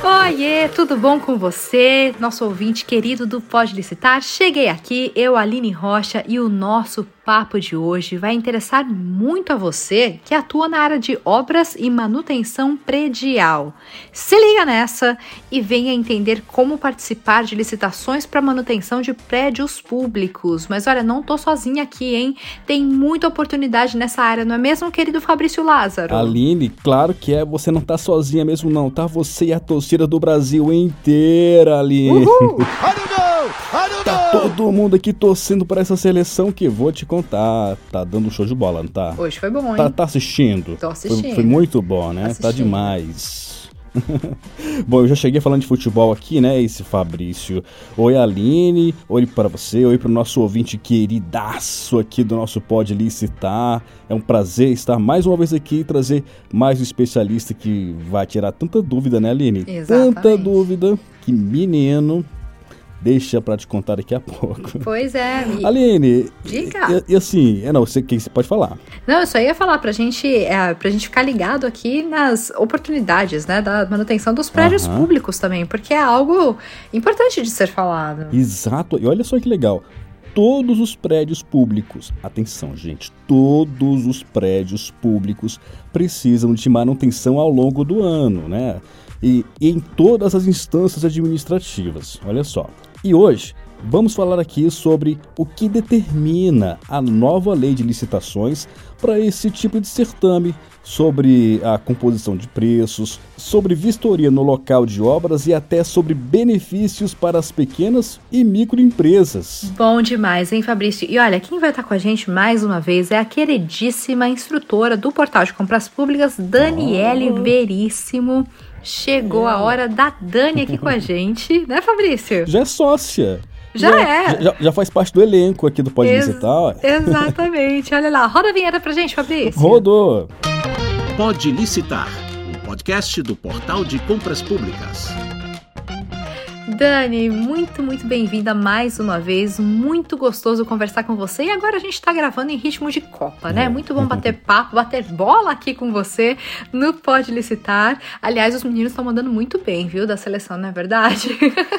Oiê, tudo bom com você? Nosso ouvinte querido do Pode Licitar. Cheguei aqui, eu, Aline Rocha, e o nosso papo de hoje vai interessar muito a você que atua na área de obras e manutenção predial. Se liga nessa e venha entender como participar de licitações para manutenção de prédios públicos. Mas olha, não tô sozinha aqui, hein? Tem muita oportunidade nessa área, não é mesmo, querido Fabrício Lázaro? Aline, claro que é. Você não tá sozinha mesmo, não. Tá você e a torcida do Brasil inteira. Uhul! Tá todo mundo aqui torcendo para essa seleção que vou te contar. Tá dando show de bola, não tá? Hoje foi bom, hein? Tá, tá assistindo? Tô assistindo. Foi, foi muito bom, né? Tá Assistindo. demais. Bom, eu já cheguei falando de futebol aqui, né, esse Fabrício. Oi, Aline. Oi para você. Oi para o nosso ouvinte queridaço aqui do nosso Pode Licitar. É um prazer estar mais uma vez aqui e trazer mais um especialista que vai tirar tanta dúvida, né, Aline? Exatamente. Tanta dúvida que menino deixa para te contar daqui a pouco. Pois é. E... Aline, Diga. E, e assim, é, não, você, que você pode falar. Não, eu só ia falar pra gente, é, pra gente ficar ligado aqui nas oportunidades, né, da manutenção dos prédios Aham. públicos também, porque é algo importante de ser falado. Exato, e olha só que legal. Todos os prédios públicos, atenção gente, todos os prédios públicos precisam de manutenção ao longo do ano, né? E, e em todas as instâncias administrativas, olha só. E hoje vamos falar aqui sobre o que determina a nova lei de licitações para esse tipo de certame, sobre a composição de preços, sobre vistoria no local de obras e até sobre benefícios para as pequenas e microempresas. Bom demais, hein, Fabrício? E olha, quem vai estar com a gente mais uma vez é a queridíssima instrutora do Portal de Compras Públicas, Daniele Oh. Veríssimo. Chegou a hora da Dani aqui com a gente, né, Fabrício? Já é sócia. Já é. Já, já faz parte do elenco aqui do Pode Ex- Visitar. ó. Exatamente. Olha lá, roda a vinheta pra gente, Fabrício. Rodou. Pode Licitar, o podcast do Portal de Compras Públicas. Dani, muito, muito bem-vinda mais uma vez. Muito gostoso conversar com você. E agora a gente tá gravando em ritmo de Copa, né? É. Muito bom bater papo, bater bola aqui com você no Pode Licitar. Aliás, os meninos estão mandando muito bem, viu? Da seleção, não é verdade?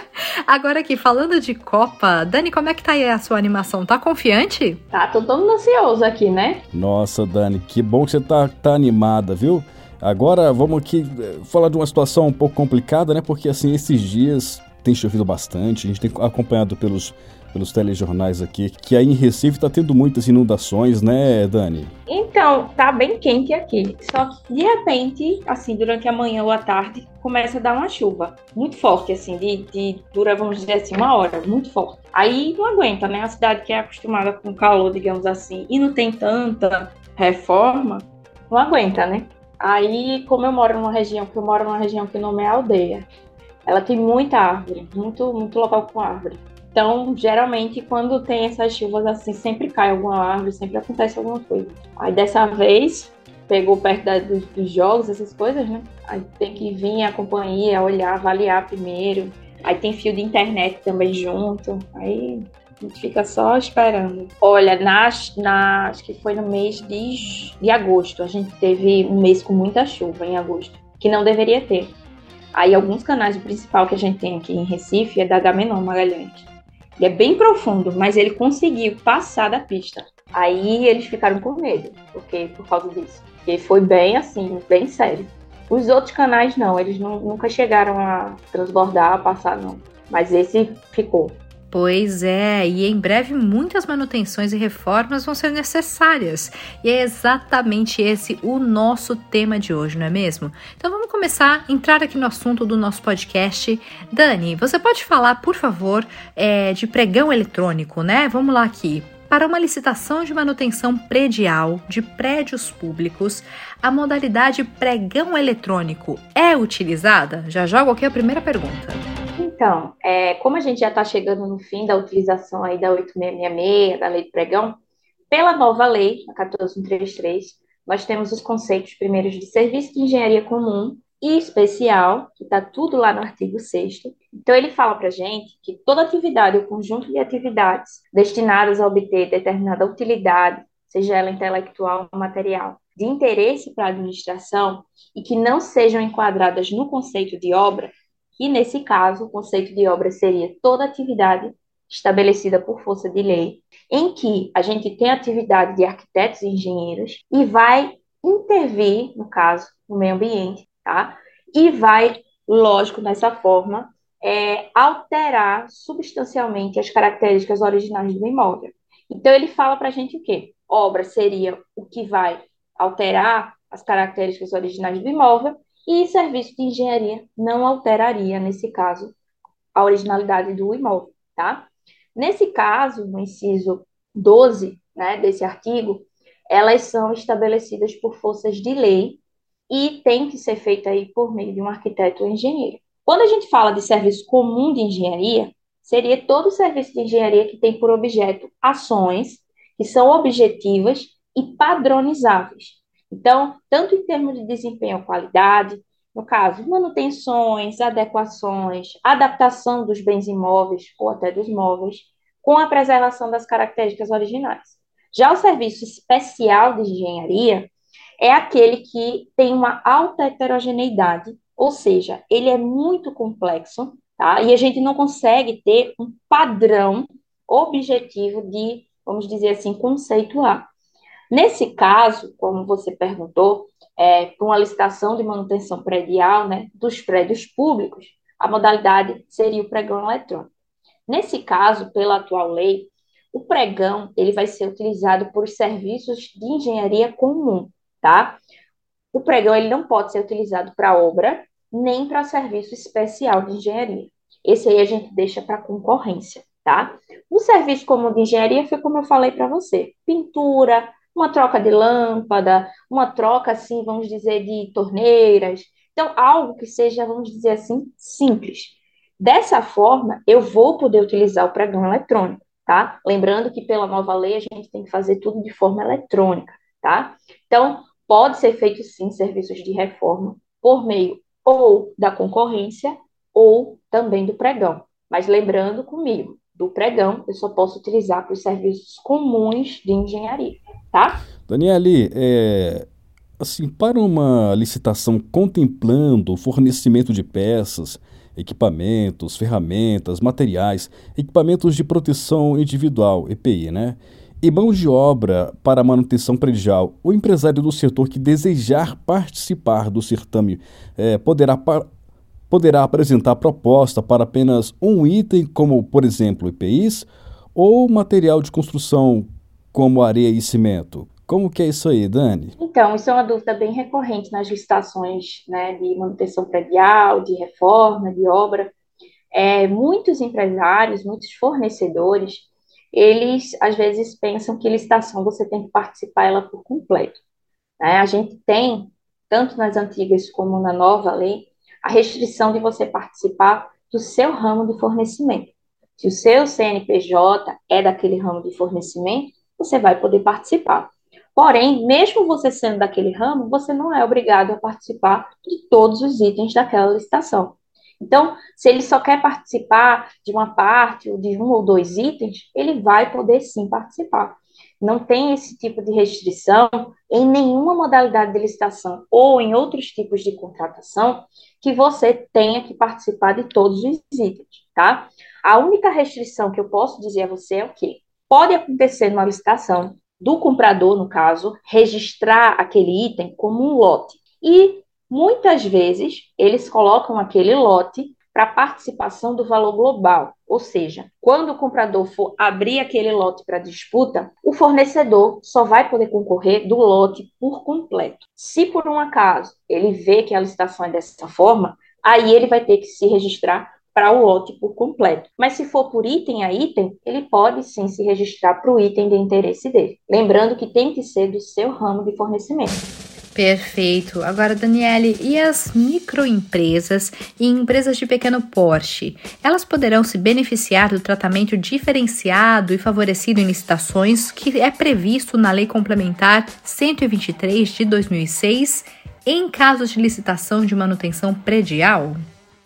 agora aqui, falando de Copa, Dani, como é que tá aí a sua animação? Tá confiante? Tá todo mundo ansioso aqui, né? Nossa, Dani, que bom que você tá, tá animada, viu? Agora vamos aqui eh, falar de uma situação um pouco complicada, né? Porque assim, esses dias tem chovido bastante, a gente tem acompanhado pelos, pelos telejornais aqui, que aí em Recife tá tendo muitas inundações, né, Dani? Então, tá bem quente aqui. Só que de repente, assim, durante a manhã ou a tarde, começa a dar uma chuva. Muito forte, assim, de, de dura, vamos dizer assim, uma hora, muito forte. Aí não aguenta, né? A cidade que é acostumada com calor, digamos assim, e não tem tanta reforma, não aguenta, né? Aí, como eu moro numa região, que eu moro numa região que o nome é aldeia, ela tem muita árvore, muito, muito local com árvore. Então, geralmente, quando tem essas chuvas assim, sempre cai alguma árvore, sempre acontece alguma coisa. Aí, dessa vez, pegou perto da- dos, dos jogos, essas coisas, né? Aí tem que vir a companhia, olhar, avaliar primeiro. Aí tem fio de internet também junto. Aí a gente fica só esperando. Olha, nas, na, acho que foi no mês de, de agosto. A gente teve um mês com muita chuva em agosto, que não deveria ter. Aí alguns canais, o principal que a gente tem aqui em Recife é da Agamenon Magalhães. E é bem profundo, mas ele conseguiu passar da pista. Aí eles ficaram com medo, porque por causa disso. Porque foi bem assim, bem sério. Os outros canais não, eles nu- nunca chegaram a transbordar, a passar não. Mas esse ficou. Pois é, e em breve muitas manutenções e reformas vão ser necessárias. E é exatamente esse o nosso tema de hoje, não é mesmo? Então vamos começar a entrar aqui no assunto do nosso podcast. Dani, você pode falar, por favor, é, de pregão eletrônico, né? Vamos lá aqui. Para uma licitação de manutenção predial de prédios públicos, a modalidade pregão eletrônico é utilizada? Já jogo aqui a primeira pergunta. Então, é, como a gente já está chegando no fim da utilização aí da 8666, da lei de pregão, pela nova lei, a 14133, nós temos os conceitos primeiros de serviço de engenharia comum e especial, que está tudo lá no artigo 6 Então, ele fala para a gente que toda atividade ou conjunto de atividades destinadas a obter determinada utilidade, seja ela intelectual ou material, de interesse para a administração e que não sejam enquadradas no conceito de obra, que nesse caso o conceito de obra seria toda atividade estabelecida por força de lei, em que a gente tem atividade de arquitetos e engenheiros e vai intervir, no caso, no meio ambiente, tá? E vai, lógico, nessa forma, é, alterar substancialmente as características originais do imóvel. Então, ele fala para a gente o quê? Obra seria o que vai alterar as características originais do imóvel e serviço de engenharia não alteraria, nesse caso, a originalidade do imóvel, tá? Nesse caso, no inciso 12 né, desse artigo, elas são estabelecidas por forças de lei e tem que ser feita aí por meio de um arquiteto ou engenheiro. Quando a gente fala de serviço comum de engenharia, seria todo serviço de engenharia que tem por objeto ações que são objetivas e padronizáveis. Então, tanto em termos de desempenho ou qualidade, no caso, manutenções, adequações, adaptação dos bens imóveis ou até dos móveis, com a preservação das características originais. Já o serviço especial de engenharia é aquele que tem uma alta heterogeneidade, ou seja, ele é muito complexo, tá? E a gente não consegue ter um padrão objetivo de, vamos dizer assim, conceituar. Nesse caso, como você perguntou, é, para licitação de manutenção predial né, dos prédios públicos, a modalidade seria o pregão eletrônico. Nesse caso, pela atual lei, o pregão ele vai ser utilizado por serviços de engenharia comum, tá? O pregão ele não pode ser utilizado para obra nem para serviço especial de engenharia. Esse aí a gente deixa para concorrência, tá? O serviço comum de engenharia foi como eu falei para você: pintura, uma troca de lâmpada, uma troca, assim, vamos dizer, de torneiras. Então, algo que seja, vamos dizer assim, simples. Dessa forma, eu vou poder utilizar o pregão eletrônico, tá? Lembrando que pela nova lei a gente tem que fazer tudo de forma eletrônica, tá? Então, pode ser feito sim serviços de reforma por meio ou da concorrência ou também do pregão. Mas lembrando comigo, do pregão eu só posso utilizar para os serviços comuns de engenharia tá? Daniele, é, assim, para uma licitação contemplando o fornecimento de peças, equipamentos, ferramentas, materiais, equipamentos de proteção individual, EPI, né? E mão de obra para manutenção predial, o empresário do setor que desejar participar do certame é, poderá, poderá apresentar proposta para apenas um item, como, por exemplo, EPIs, ou material de construção como areia e cimento. Como que é isso aí, Dani? Então, isso é uma dúvida bem recorrente nas licitações né, de manutenção predial, de reforma, de obra. É, muitos empresários, muitos fornecedores, eles às vezes pensam que licitação você tem que participar ela por completo. Né? A gente tem, tanto nas antigas como na nova lei, a restrição de você participar do seu ramo de fornecimento. Se o seu CNPJ é daquele ramo de fornecimento, você vai poder participar. Porém, mesmo você sendo daquele ramo, você não é obrigado a participar de todos os itens daquela licitação. Então, se ele só quer participar de uma parte, ou de um ou dois itens, ele vai poder sim participar. Não tem esse tipo de restrição em nenhuma modalidade de licitação ou em outros tipos de contratação que você tenha que participar de todos os itens, tá? A única restrição que eu posso dizer a você é o quê? Pode acontecer numa licitação do comprador, no caso, registrar aquele item como um lote. E muitas vezes eles colocam aquele lote para participação do valor global, ou seja, quando o comprador for abrir aquele lote para disputa, o fornecedor só vai poder concorrer do lote por completo. Se por um acaso ele vê que a licitação é dessa forma, aí ele vai ter que se registrar para o lote completo. Mas se for por item a item, ele pode sim se registrar para o item de interesse dele. Lembrando que tem que ser do seu ramo de fornecimento. Perfeito. Agora, Daniele, e as microempresas e empresas de pequeno porte? Elas poderão se beneficiar do tratamento diferenciado e favorecido em licitações que é previsto na Lei Complementar 123 de 2006 em casos de licitação de manutenção predial?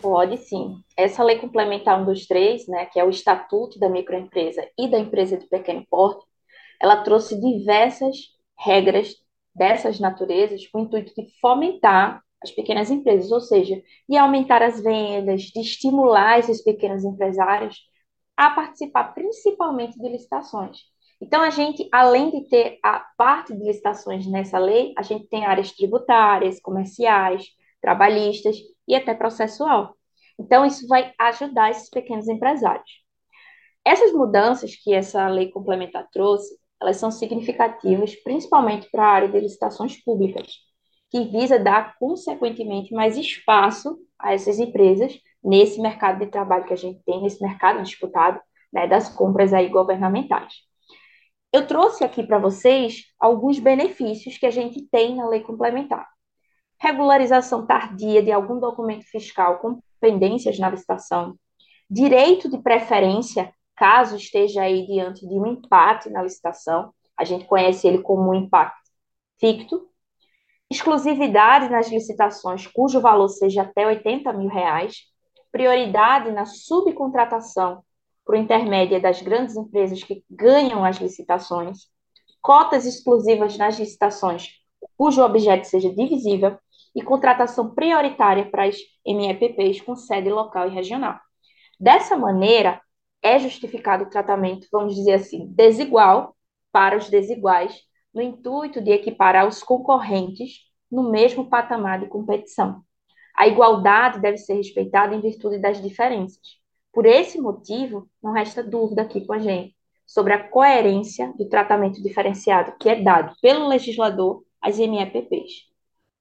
Pode sim. Essa lei complementar 123, né, que é o Estatuto da Microempresa e da Empresa de Pequeno Porte, ela trouxe diversas regras dessas naturezas com o intuito de fomentar as pequenas empresas, ou seja, de aumentar as vendas, de estimular esses pequenos empresários a participar principalmente de licitações. Então, a gente, além de ter a parte de licitações nessa lei, a gente tem áreas tributárias, comerciais, trabalhistas e até processual. Então, isso vai ajudar esses pequenos empresários. Essas mudanças que essa lei complementar trouxe, elas são significativas, principalmente para a área de licitações públicas, que visa dar, consequentemente, mais espaço a essas empresas nesse mercado de trabalho que a gente tem, nesse mercado disputado né, das compras aí governamentais. Eu trouxe aqui para vocês alguns benefícios que a gente tem na lei complementar. Regularização tardia de algum documento fiscal com pendências na licitação, direito de preferência, caso esteja aí diante de um empate na licitação, a gente conhece ele como um empate ficto, exclusividade nas licitações cujo valor seja até 80 mil reais, prioridade na subcontratação por intermédio das grandes empresas que ganham as licitações, cotas exclusivas nas licitações cujo objeto seja divisível e contratação prioritária para as MEPPs com sede local e regional. Dessa maneira, é justificado o tratamento, vamos dizer assim, desigual para os desiguais, no intuito de equiparar os concorrentes no mesmo patamar de competição. A igualdade deve ser respeitada em virtude das diferenças. Por esse motivo, não resta dúvida aqui com a gente sobre a coerência do tratamento diferenciado que é dado pelo legislador às MEPPs.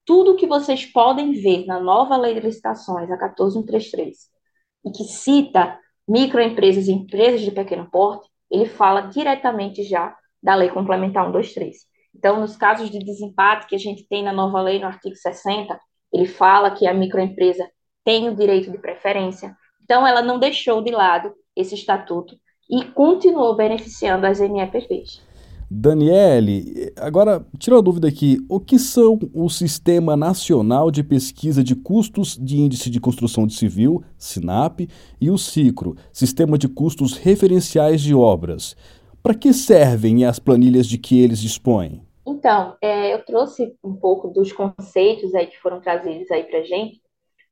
Tudo que vocês podem ver na nova Lei de Licitações, a 14133, e que cita microempresas e empresas de pequeno porte, ele fala diretamente já da Lei Complementar 123. Então, nos casos de desempate que a gente tem na nova lei, no artigo 60, ele fala que a microempresa tem o direito de preferência, então, ela não deixou de lado esse estatuto e continuou beneficiando as NEPPs. Daniele, agora tira uma dúvida aqui: o que são o Sistema Nacional de Pesquisa de Custos de Índice de Construção de Civil, SINAP, e o CICRO, Sistema de Custos Referenciais de Obras? Para que servem as planilhas de que eles dispõem? Então, é, eu trouxe um pouco dos conceitos aí que foram trazidos aí para gente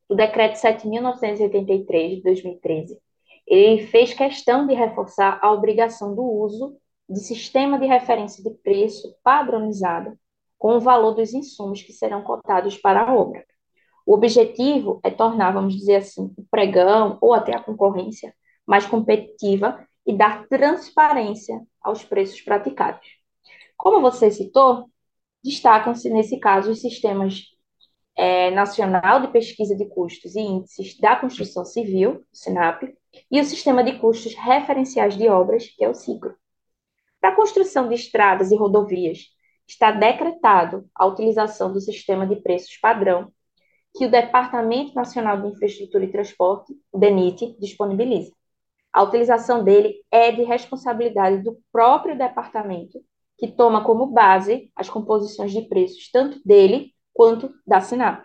do Decreto 7.983 de 2013, ele fez questão de reforçar a obrigação do uso de sistema de referência de preço padronizado com o valor dos insumos que serão cotados para a obra. O objetivo é tornar, vamos dizer assim, o pregão ou até a concorrência mais competitiva e dar transparência aos preços praticados. Como você citou, destacam-se nesse caso os sistemas é, Nacional de Pesquisa de Custos e Índices da Construção Civil, SINAP, e o Sistema de Custos Referenciais de Obras, que é o CICRO. Para a construção de estradas e rodovias, está decretado a utilização do sistema de preços padrão que o Departamento Nacional de Infraestrutura e Transporte, o DENIT, disponibiliza. A utilização dele é de responsabilidade do próprio departamento, que toma como base as composições de preços tanto dele quanto da SINAP.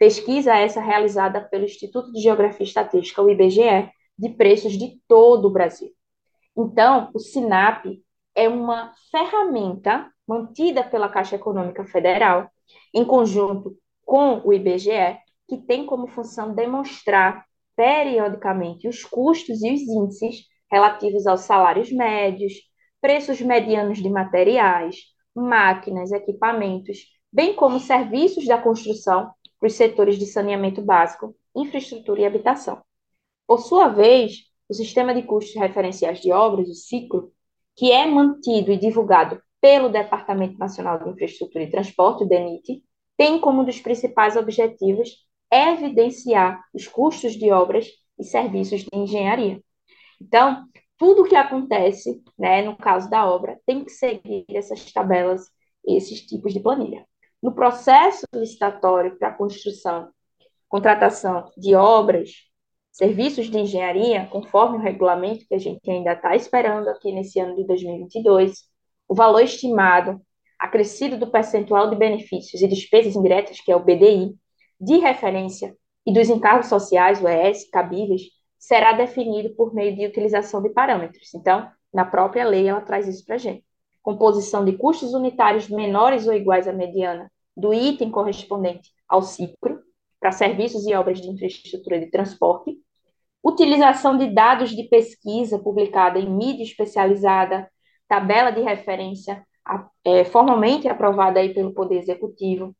Pesquisa essa realizada pelo Instituto de Geografia e Estatística, o IBGE, de preços de todo o Brasil. Então, o SINAP é uma ferramenta mantida pela Caixa Econômica Federal, em conjunto com o IBGE, que tem como função demonstrar periodicamente os custos e os índices relativos aos salários médios, preços medianos de materiais, máquinas, equipamentos, bem como serviços da construção para os setores de saneamento básico, infraestrutura e habitação. Por sua vez, o Sistema de Custos Referenciais de Obras, o CICLO, que é mantido e divulgado pelo Departamento Nacional de Infraestrutura e Transporte, o DENIT, tem como um dos principais objetivos evidenciar os custos de obras e serviços de engenharia. Então, tudo o que acontece, né, no caso da obra, tem que seguir essas tabelas, esses tipos de planilha. No processo licitatório para a construção, contratação de obras, serviços de engenharia, conforme o regulamento que a gente ainda está esperando aqui nesse ano de 2022, o valor estimado, acrescido do percentual de benefícios e despesas indiretas, que é o BDI, de referência e dos encargos sociais, o ES, cabíveis, será definido por meio de utilização de parâmetros. Então, na própria lei, ela traz isso para a gente. composição de custos unitários menores ou iguais à mediana do item correspondente ao ciclo, para serviços e obras de infraestrutura de transporte, utilização de dados de pesquisa publicada em mídia especializada, tabela de referência é, formalmente aprovada aí pelo Poder Executivo,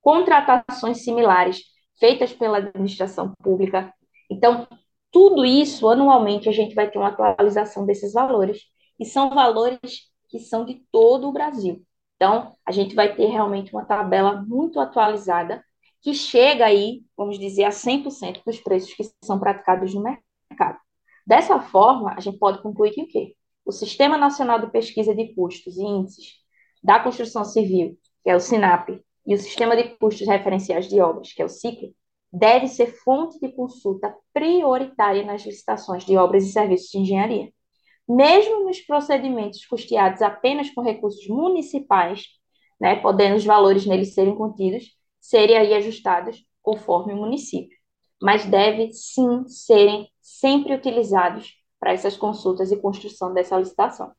contratações similares feitas pela administração pública. Então, tudo isso, anualmente, a gente vai ter uma atualização desses valores, e são valores que são de todo o Brasil. Então, a gente vai ter realmente uma tabela muito atualizada, que chega aí, vamos dizer, a 100% dos preços que são praticados no mercado. Dessa forma, a gente pode concluir que o quê? O Sistema Nacional de Pesquisa de Custos e Índices da Construção Civil, que é o SINAP, e o Sistema de Custos Referenciais de Obras, que é o CICLE, deve ser fonte de consulta prioritária nas licitações de obras e serviços de engenharia. Mesmo nos procedimentos custeados apenas com recursos municipais, né, podendo os valores neles serem contidos, serem aí ajustados conforme o município. Mas deve sim serem sempre utilizados para essas consultas e construção dessa licitação.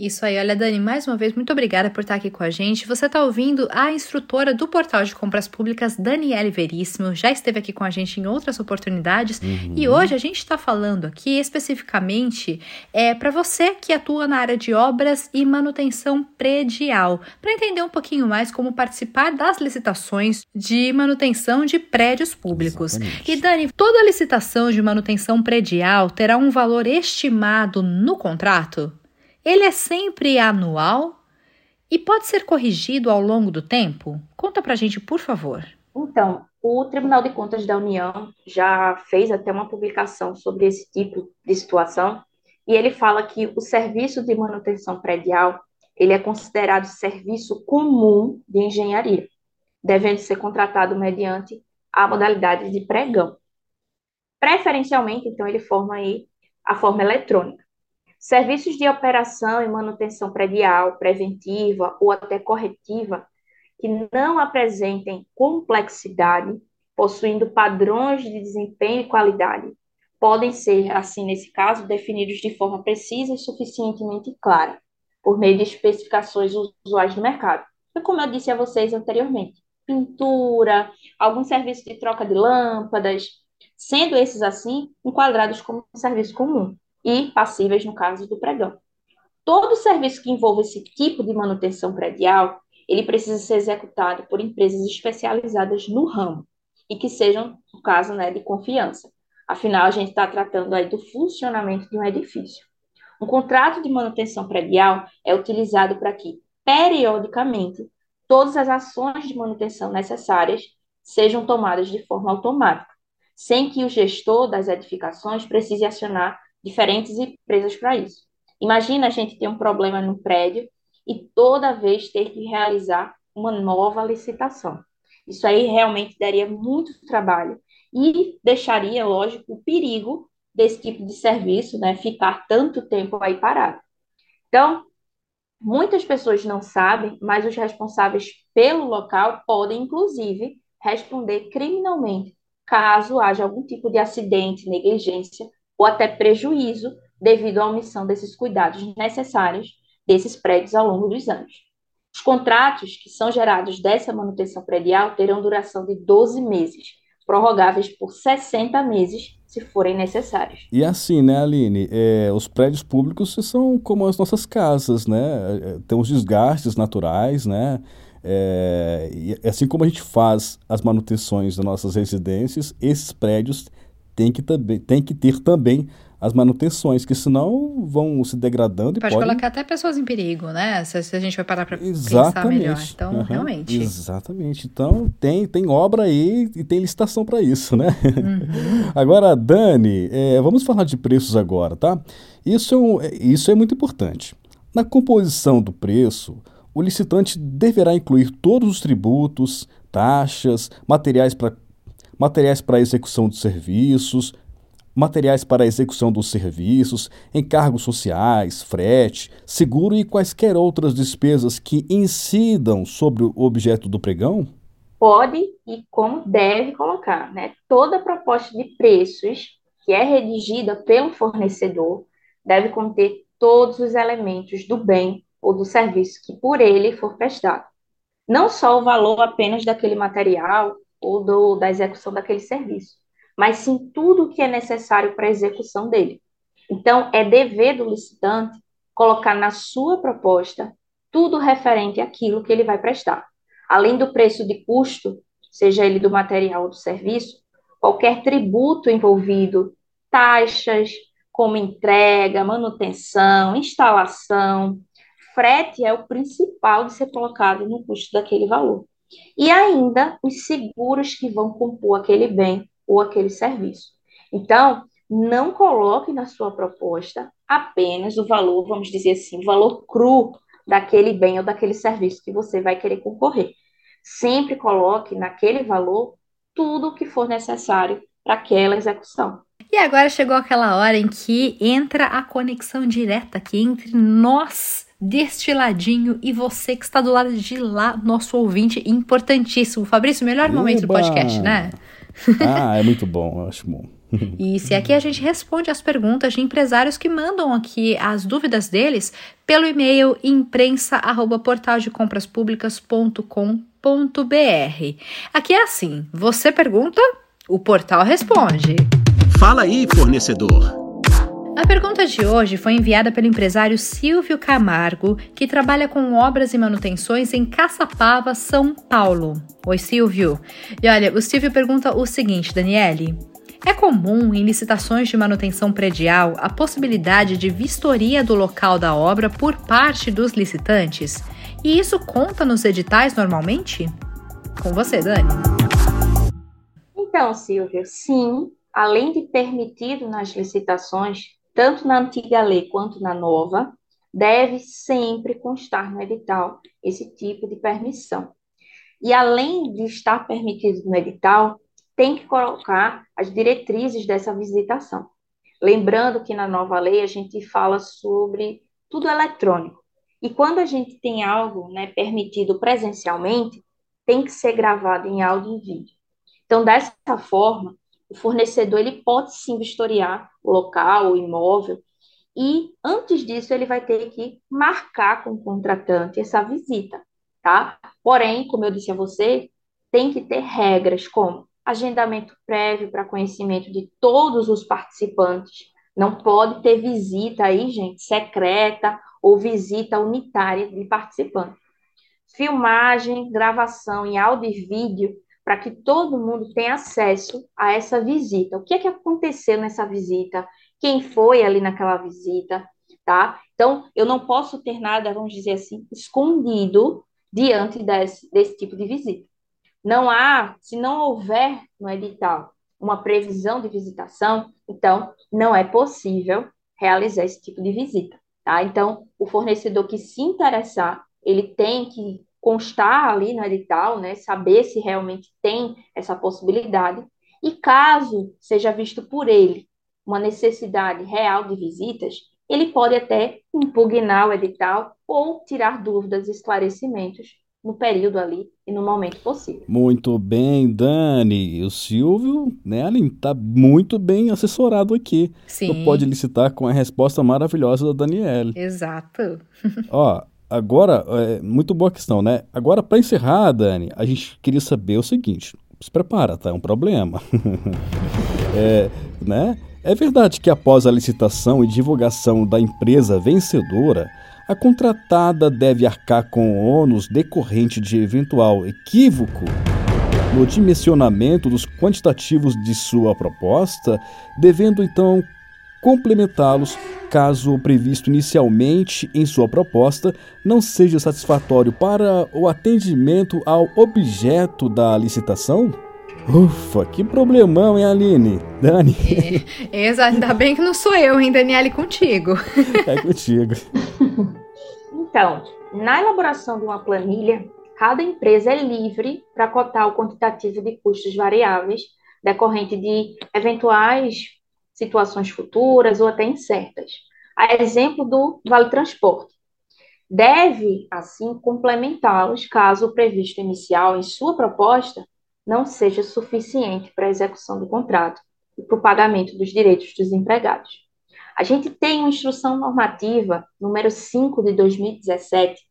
Isso aí, olha, Dani, mais uma vez, muito obrigada por estar aqui com a gente. Você está ouvindo a instrutora do portal de compras públicas, Daniele Veríssimo, já esteve aqui com a gente em outras oportunidades uhum. e hoje a gente está falando aqui especificamente é, para você que atua na área de obras e manutenção predial, para entender um pouquinho mais como participar das licitações de manutenção de prédios públicos. Exatamente. E Dani, toda licitação de manutenção predial terá um valor estimado no contrato? Ele é sempre anual e pode ser corrigido ao longo do tempo? Conta pra gente, por favor. Então, o Tribunal de Contas da União já fez até uma publicação sobre esse tipo de situação e ele fala que o serviço de manutenção predial ele é considerado serviço comum de engenharia, devendo ser contratado mediante a modalidade de pregão. Preferencialmente, então, ele forma aí a forma eletrônica. Serviços de operação e manutenção predial, preventiva ou até corretiva, que não apresentem complexidade, possuindo padrões de desempenho e qualidade, podem ser, assim, nesse caso, definidos de forma precisa e suficientemente clara, por meio de especificações usuais do mercado. E como eu disse a vocês anteriormente, pintura, algum serviço de troca de lâmpadas, sendo esses, assim, enquadrados como um serviço comum e passíveis no caso do pregão. Todo serviço que envolva esse tipo de manutenção predial, ele precisa ser executado por empresas especializadas no ramo e que sejam, no caso, né, de confiança. Afinal, a gente está tratando aí do funcionamento de um edifício. Um contrato de manutenção predial é utilizado para que, periodicamente, todas as ações de manutenção necessárias sejam tomadas de forma automática, sem que o gestor das edificações precise acionar diferentes empresas para isso. Imagina a gente ter um problema no prédio e toda vez ter que realizar uma nova licitação. Isso aí realmente daria muito trabalho e deixaria, lógico, o perigo desse tipo de serviço, né, ficar tanto tempo aí parado. Então, muitas pessoas não sabem, mas os responsáveis pelo local podem, inclusive, responder criminalmente caso haja algum tipo de acidente, negligência ou até prejuízo devido à omissão desses cuidados necessários desses prédios ao longo dos anos. Os contratos que são gerados dessa manutenção predial terão duração de 12 meses, prorrogáveis por 60 meses, se forem necessários. E assim, né, Aline, é, os prédios públicos são como as nossas casas, né? É, tem os desgastes naturais, né? É, e assim como a gente faz as manutenções das nossas residências, esses prédios tem que, também, tem que ter também as manutenções, que senão vão se degradando e pode podem... colocar até pessoas em perigo, né? Se, se a gente vai parar para pensar melhor. Então, uhum. realmente. Exatamente. Então, tem, tem obra aí e tem licitação para isso, né? Uhum. agora, Dani, é, vamos falar de preços agora, tá? Isso é, um, isso é muito importante. Na composição do preço, o licitante deverá incluir todos os tributos, taxas, materiais para materiais para execução de serviços, materiais para execução dos serviços, encargos sociais, frete, seguro e quaisquer outras despesas que incidam sobre o objeto do pregão? Pode e como deve colocar, né? Toda proposta de preços que é redigida pelo fornecedor deve conter todos os elementos do bem ou do serviço que por ele for prestado. Não só o valor apenas daquele material ou do, da execução daquele serviço, mas sim tudo o que é necessário para a execução dele. Então, é dever do licitante colocar na sua proposta tudo referente àquilo que ele vai prestar. Além do preço de custo, seja ele do material ou do serviço, qualquer tributo envolvido, taxas, como entrega, manutenção, instalação, frete é o principal de ser colocado no custo daquele valor. E ainda os seguros que vão compor aquele bem ou aquele serviço. Então, não coloque na sua proposta apenas o valor, vamos dizer assim, o valor cru daquele bem ou daquele serviço que você vai querer concorrer. Sempre coloque naquele valor tudo o que for necessário para aquela execução. E agora chegou aquela hora em que entra a conexão direta aqui entre nós deste ladinho e você que está do lado de lá, nosso ouvinte importantíssimo. Fabrício, melhor momento do podcast, né? Ah, é muito bom, eu acho bom. E se aqui a gente responde as perguntas de empresários que mandam aqui as dúvidas deles pelo e-mail imprensa@portaldecompraspublicas.com.br. Aqui é assim, você pergunta, o portal responde. Fala aí, fornecedor. A pergunta de hoje foi enviada pelo empresário Silvio Camargo, que trabalha com obras e manutenções em Caçapava, São Paulo. Oi, Silvio. E olha, o Silvio pergunta o seguinte, Daniele. É comum em licitações de manutenção predial a possibilidade de vistoria do local da obra por parte dos licitantes? E isso conta nos editais normalmente? Com você, Dani. Então, Silvio, sim, além de permitido nas licitações, tanto na antiga lei quanto na nova, deve sempre constar no edital esse tipo de permissão. E além de estar permitido no edital, tem que colocar as diretrizes dessa visitação. Lembrando que na nova lei a gente fala sobre tudo eletrônico. E quando a gente tem algo né, permitido presencialmente, tem que ser gravado em áudio e vídeo. Então, dessa forma, o fornecedor ele pode sim vistoriar o local, o imóvel, e antes disso ele vai ter que marcar com o contratante essa visita, tá? Porém, como eu disse a você, tem que ter regras como agendamento prévio para conhecimento de todos os participantes. Não pode ter visita aí, gente, secreta ou visita unitária de participantes. Filmagem, gravação em áudio e vídeo para que todo mundo tenha acesso a essa visita. O que é que aconteceu nessa visita? Quem foi ali naquela visita, tá? Então, eu não posso ter nada, vamos dizer assim, escondido diante desse, desse tipo de visita. Não há, se não houver no edital uma previsão de visitação, então não é possível realizar esse tipo de visita, tá? Então, o fornecedor que se interessar, ele tem que constar ali no edital, né, saber se realmente tem essa possibilidade, e caso seja visto por ele uma necessidade real de visitas, ele pode até impugnar o edital ou tirar dúvidas e esclarecimentos no período ali e no momento possível. Muito bem, Dani. O Silvio, né, está muito bem assessorado aqui. Sim. Não pode licitar com a resposta maravilhosa da Daniela. Exato. Ó, Agora, é, muito boa questão, né? Agora, para encerrar, Dani, a gente queria saber o seguinte: se prepara, tá? É um problema. é, né? é verdade que após a licitação e divulgação da empresa vencedora, a contratada deve arcar com o ônus decorrente de eventual equívoco no dimensionamento dos quantitativos de sua proposta, devendo então complementá-los caso o previsto inicialmente em sua proposta não seja satisfatório para o atendimento ao objeto da licitação? Ufa, que problemão, hein, Aline? Dani? É, exato, ainda bem que não sou eu, hein, Daniele, contigo. É contigo. Então, na elaboração de uma planilha, cada empresa é livre para cotar o quantitativo de custos variáveis decorrente de eventuais situações futuras ou até incertas. A exemplo do Vale Transporte. Deve, assim, complementá-los caso o previsto inicial em sua proposta não seja suficiente para a execução do contrato e para o pagamento dos direitos dos empregados. A gente tem uma instrução normativa, número 5 de 2017,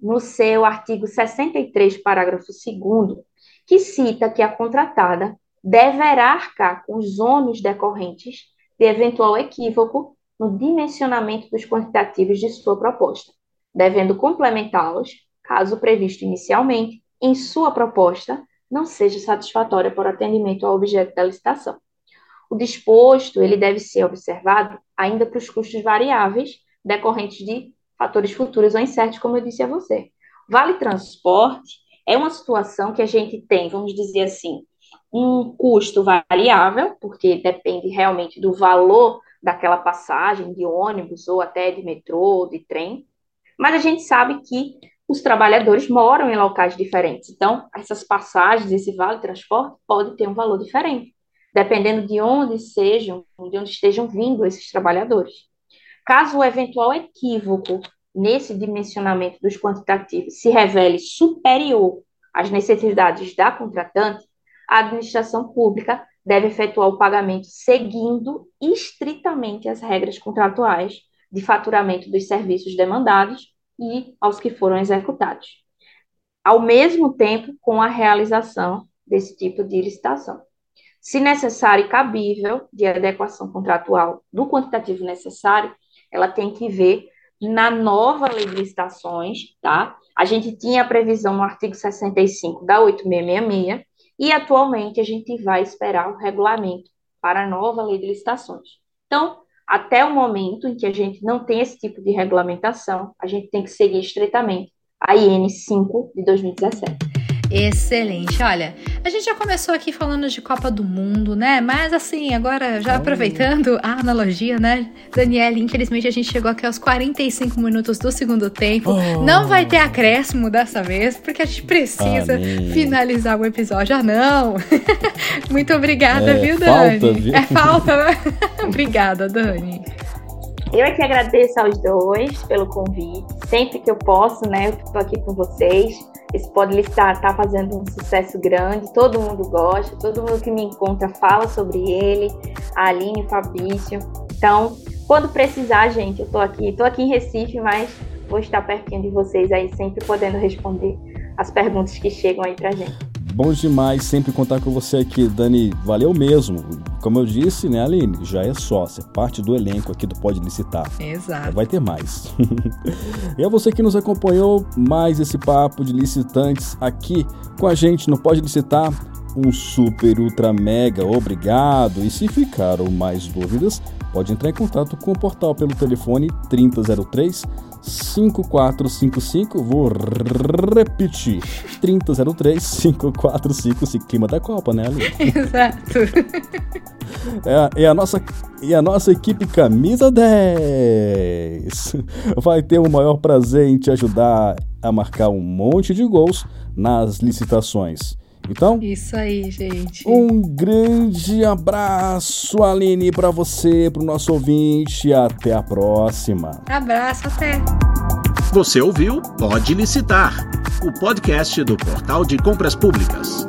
no seu artigo 63, parágrafo 2, que cita que a contratada deverá arcar com os ônus decorrentes de eventual equívoco no dimensionamento dos quantitativos de sua proposta, devendo complementá-los, caso previsto inicialmente, em sua proposta não seja satisfatória por atendimento ao objeto da licitação. O disposto ele deve ser observado ainda para os custos variáveis decorrentes de fatores futuros ou incertos, como eu disse a você. Vale transporte é uma situação que a gente tem, vamos dizer assim, um custo variável, porque depende realmente do valor daquela passagem de ônibus ou até de metrô, de trem, mas a gente sabe que os trabalhadores moram em locais diferentes. Então, essas passagens, esse vale transporte pode ter um valor diferente, dependendo de onde sejam, de onde estejam vindo esses trabalhadores. Caso o eventual equívoco nesse dimensionamento dos quantitativos se revele superior às necessidades da contratante, a administração pública deve efetuar o pagamento seguindo estritamente as regras contratuais de faturamento dos serviços demandados e aos que foram executados, ao mesmo tempo com a realização desse tipo de licitação. Se necessário e cabível de adequação contratual do quantitativo necessário, ela tem que ver na nova lei de licitações, tá? A gente tinha a previsão no artigo 65 da 8666 e atualmente a gente vai esperar o regulamento para a nova lei de licitações. Então, até o momento em que a gente não tem esse tipo de regulamentação, a gente tem que seguir estreitamente a IN 5 de 2017. Excelente. Olha, a gente já começou aqui falando de Copa do Mundo, né? Mas assim, agora já aproveitando a analogia, né? Daniela, infelizmente a gente chegou aqui aos 45 minutos do segundo tempo. Oh. Não vai ter acréscimo dessa vez, porque a gente precisa Amém. finalizar o episódio. Ah, não! Muito obrigada, é, viu, Dani? Falta, viu? É falta, né? obrigada, Dani. Eu é que agradeço aos dois pelo convite. Sempre que eu posso, né? Eu estou aqui com vocês. Esse Pode Listar está fazendo um sucesso grande, todo mundo gosta, todo mundo que me encontra fala sobre ele, a Aline, o Fabrício. Então, quando precisar, gente, eu estou aqui. Estou aqui em Recife, mas vou estar pertinho de vocês aí, sempre podendo responder as perguntas que chegam aí pra gente. Bom demais sempre contar com você aqui, Dani. Valeu mesmo. Como eu disse, né, Aline? Já é sócia, parte do elenco aqui do Pode Licitar. Exato. Vai ter mais. e a você que nos acompanhou, mais esse papo de licitantes aqui com a gente no Pode Licitar. Um super, ultra, mega obrigado. E se ficaram mais dúvidas, pode entrar em contato com o portal pelo telefone 3003 5455. Vou repetir: 3003 5455. Clima da Copa, né, Ali? Exato. É, é, a nossa, e a nossa equipe Camisa 10 vai ter o maior prazer em te ajudar a marcar um monte de gols nas licitações. Então, isso aí, gente. Um grande abraço, Aline, para você, para o nosso ouvinte. Até a próxima. Abraço, até. Você ouviu Pode Licitar, o podcast do Portal de Compras Públicas.